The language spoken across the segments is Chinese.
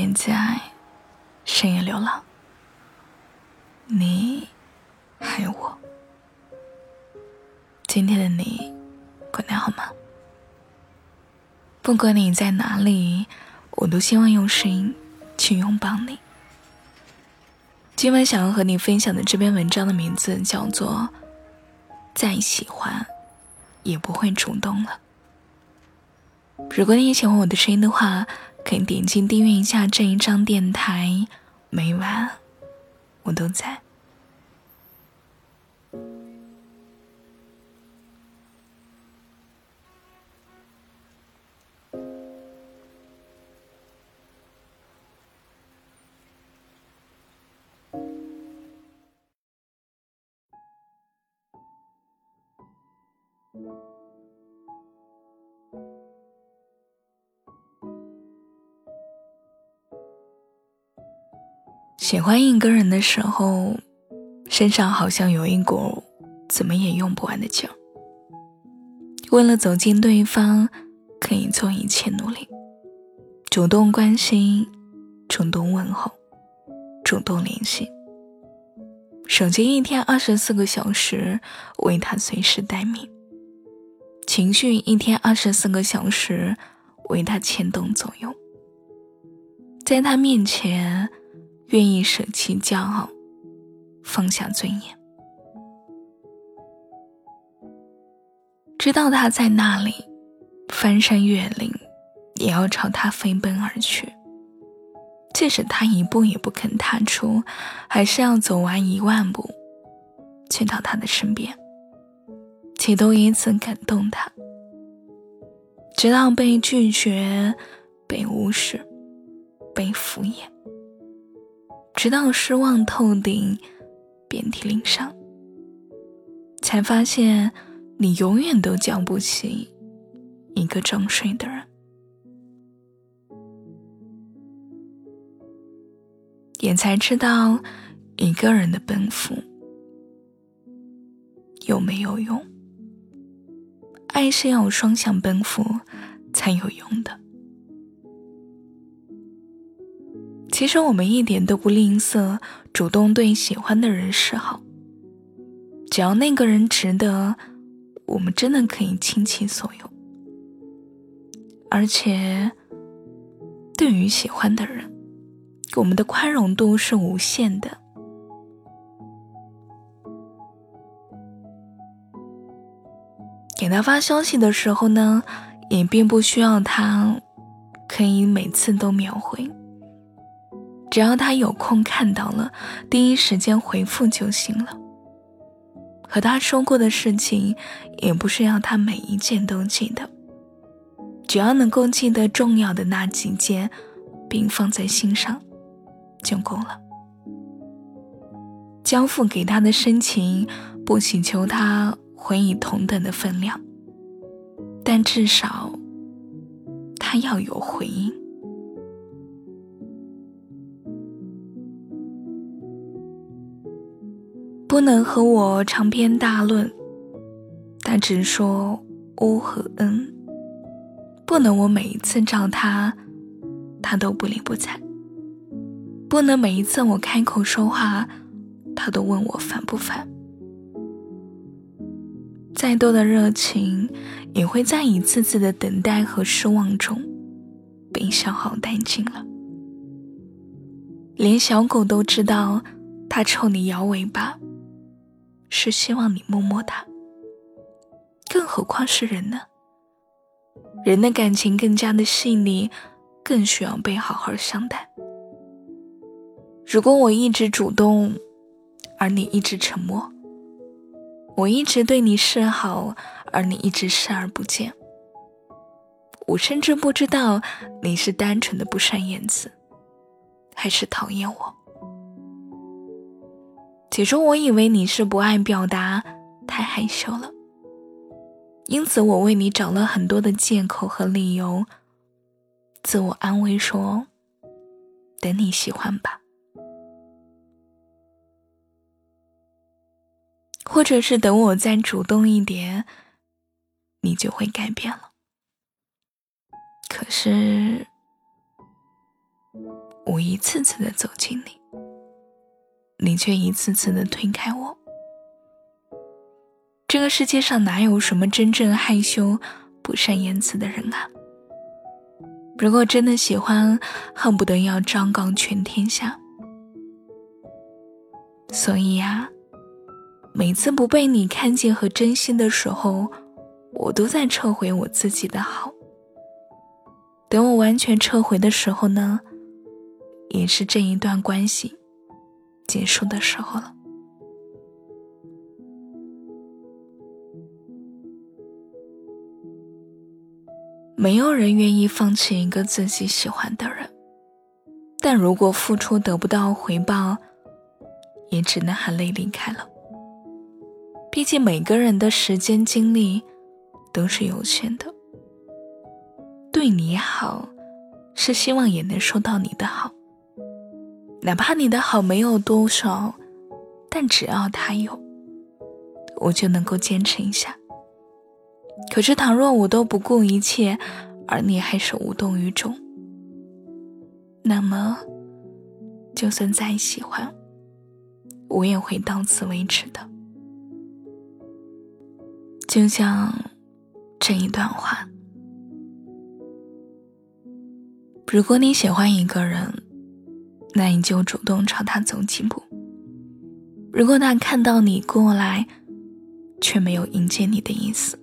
也在深夜流浪。你还有我。今天的你过得好吗？不管你在哪里，我都希望用声音去拥抱你。今晚想要和你分享的这篇文章的名字叫做《再喜欢也不会主动了》。如果你也喜欢我的声音的话，可以点击订阅一下这一张电台，每晚我都在。喜欢一个人的时候，身上好像有一股怎么也用不完的劲儿。为了走进对方，可以做一切努力，主动关心，主动问候，主动联系。手机一天二十四个小时为他随时待命，情绪一天二十四个小时为他牵动左右，在他面前。愿意舍弃骄傲，放下尊严，知道他在那里，翻山越岭，也要朝他飞奔而去。即使他一步也不肯踏出，还是要走完一万步，去到他的身边，企图以此感动他。直到被拒绝，被无视，被敷衍。直到失望透顶，遍体鳞伤，才发现你永远都叫不起一个装睡的人，也才知道一个人的奔赴有没有用。爱是要双向奔赴才有用的。其实我们一点都不吝啬主动对喜欢的人示好，只要那个人值得，我们真的可以倾其所有。而且，对于喜欢的人，我们的宽容度是无限的。给他发消息的时候呢，也并不需要他可以每次都秒回。只要他有空看到了，第一时间回复就行了。和他说过的事情，也不是要他每一件都记得，只要能够记得重要的那几件，并放在心上，就够了。交付给他的深情，不祈求他回以同等的分量，但至少，他要有回应。不能和我长篇大论，他只说“乌”和“恩”。不能我每一次找他，他都不理不睬。不能每一次我开口说话，他都问我烦不烦。再多的热情，也会在一次次的等待和失望中被消耗殆尽了。连小狗都知道，它冲你摇尾巴。是希望你摸摸他，更何况是人呢？人的感情更加的细腻，更需要被好好相待。如果我一直主动，而你一直沉默；我一直对你示好，而你一直视而不见；我甚至不知道你是单纯的不善言辞，还是讨厌我。起初我以为你是不爱表达，太害羞了，因此我为你找了很多的借口和理由，自我安慰说：“等你喜欢吧，或者是等我再主动一点，你就会改变了。”可是，我一次次的走近你，你却一次次的推开我。这个世界上哪有什么真正害羞、不善言辞的人啊？如果真的喜欢，恨不得要张告全天下。所以呀，每次不被你看见和珍惜的时候，我都在撤回我自己的好。等我完全撤回的时候呢，也是这一段关系结束的时候了。没有人愿意放弃一个自己喜欢的人，但如果付出得不到回报，也只能含泪离开了。毕竟每个人的时间精力都是有限的，对你好，是希望也能收到你的好，哪怕你的好没有多少，但只要他有，我就能够坚持一下。可是，倘若我都不顾一切，而你还是无动于衷，那么，就算再喜欢，我也会到此为止的。就像这一段话：如果你喜欢一个人，那你就主动朝他走几步；如果他看到你过来，却没有迎接你的意思，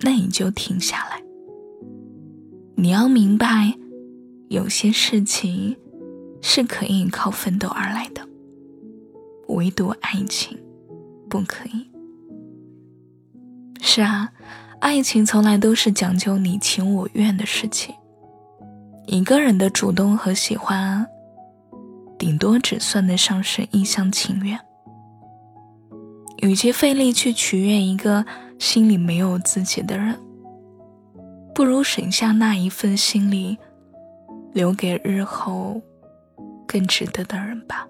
那你就停下来。你要明白，有些事情是可以靠奋斗而来的，唯独爱情不可以。是啊，爱情从来都是讲究你情我愿的事情。一个人的主动和喜欢，顶多只算得上是一厢情愿。与其费力去取悦一个。心里没有自己的人，不如省下那一份心力，留给日后更值得的人吧。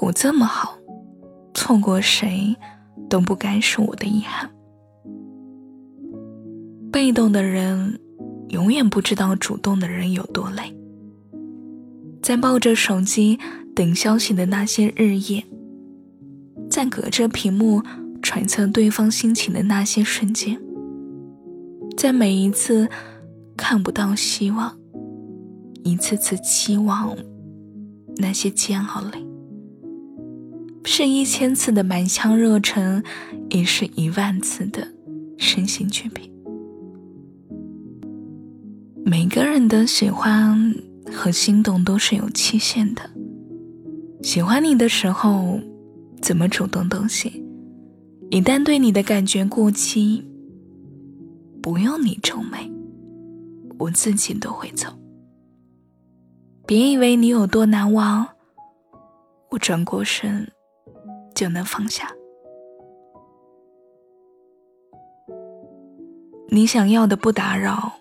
我这么好，错过谁都不该是我的遗憾。被动的人永远不知道主动的人有多累，在抱着手机等消息的那些日夜。在隔着屏幕揣测对方心情的那些瞬间，在每一次看不到希望、一次次期望那些煎熬里，是一千次的满腔热忱，也是一万次的身心俱疲。每个人的喜欢和心动都是有期限的，喜欢你的时候。怎么主动都行，一旦对你的感觉过期，不用你皱眉，我自己都会走。别以为你有多难忘，我转过身就能放下。你想要的不打扰，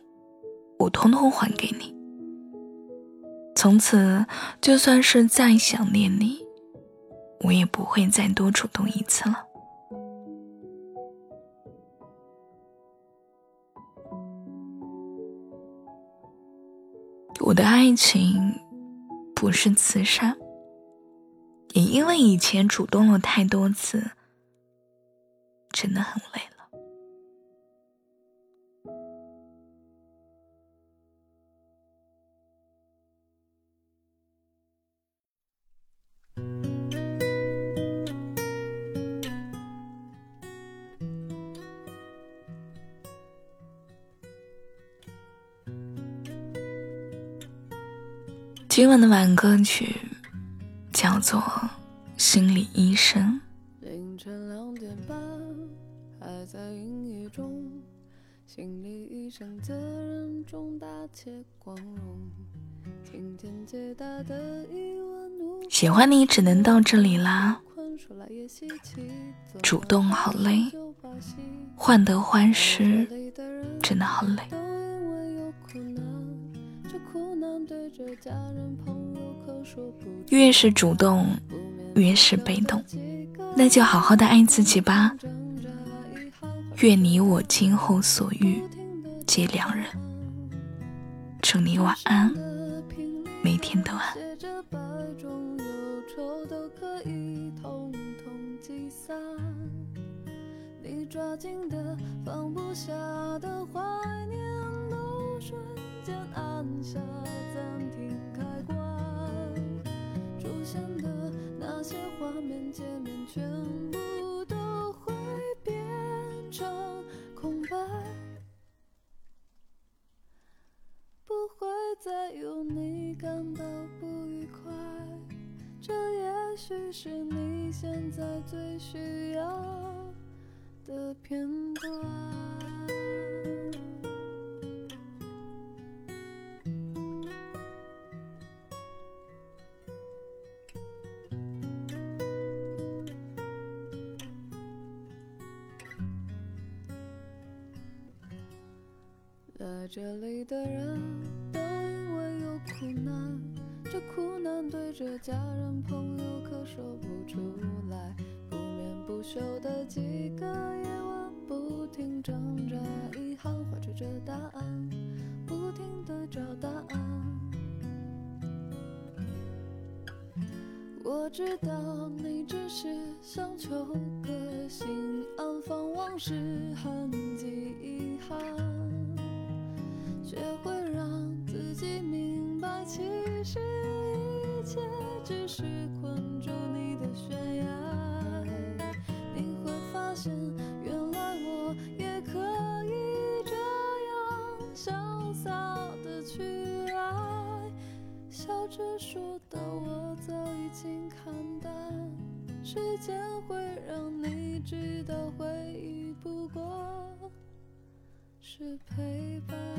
我通通还给你。从此，就算是再想念你。我也不会再多主动一次了。我的爱情不是慈善，也因为以前主动了太多次，真的很累。今晚的晚歌曲叫做《心理医生》。凌晨两点半，还在中，心理医生责任重大且光荣。今天解答的疑问，喜欢你只能到这里啦。主动好累，患得患失真的好累。越是主动，越是被动，那就好好的爱自己吧。愿你我今后所遇皆良人。祝你晚安，每天都安。抓紧的放不下的怀念，都瞬间按下暂停开关。出现的那些画面界面，全部都会变成空白。不会再有你感到不愉快，这也许是你现在最需要的片段。这里的人都因为有苦难，这苦难对着家人朋友可说不出来，不眠不休的几个夜晚，不停挣扎，遗憾怀揣着答案，不停的找答案。我知道你只是想求个心安，放往事痕迹遗憾。学会让自己明白，其实一切只是困住你的悬崖。你会发现，原来我也可以这样潇洒的去爱。笑着说的我早已经看淡，时间会让你知道，回忆不过是陪伴。